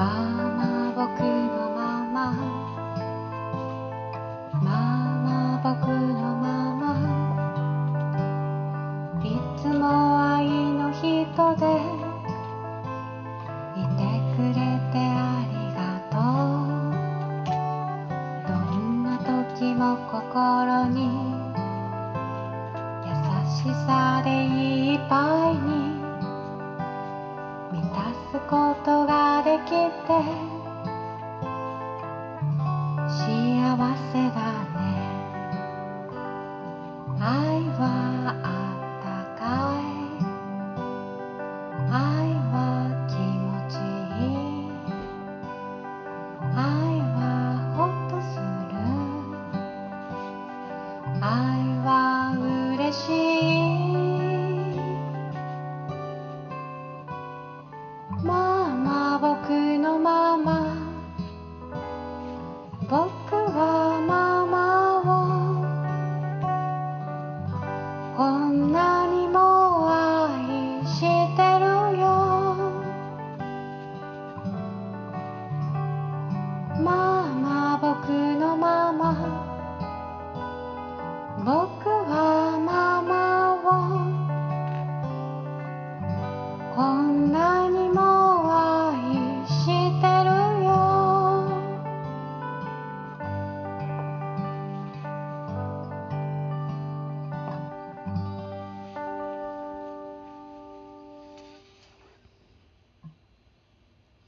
ママ僕のママ。ママ僕のママ。いつも愛の人で。いてくれてありがとう。どんな時も心に。優しさでいっぱいに。満たすことができて。幸せだね。愛はあったかい。愛は気持ちいい。愛はほっとする。愛僕のまま僕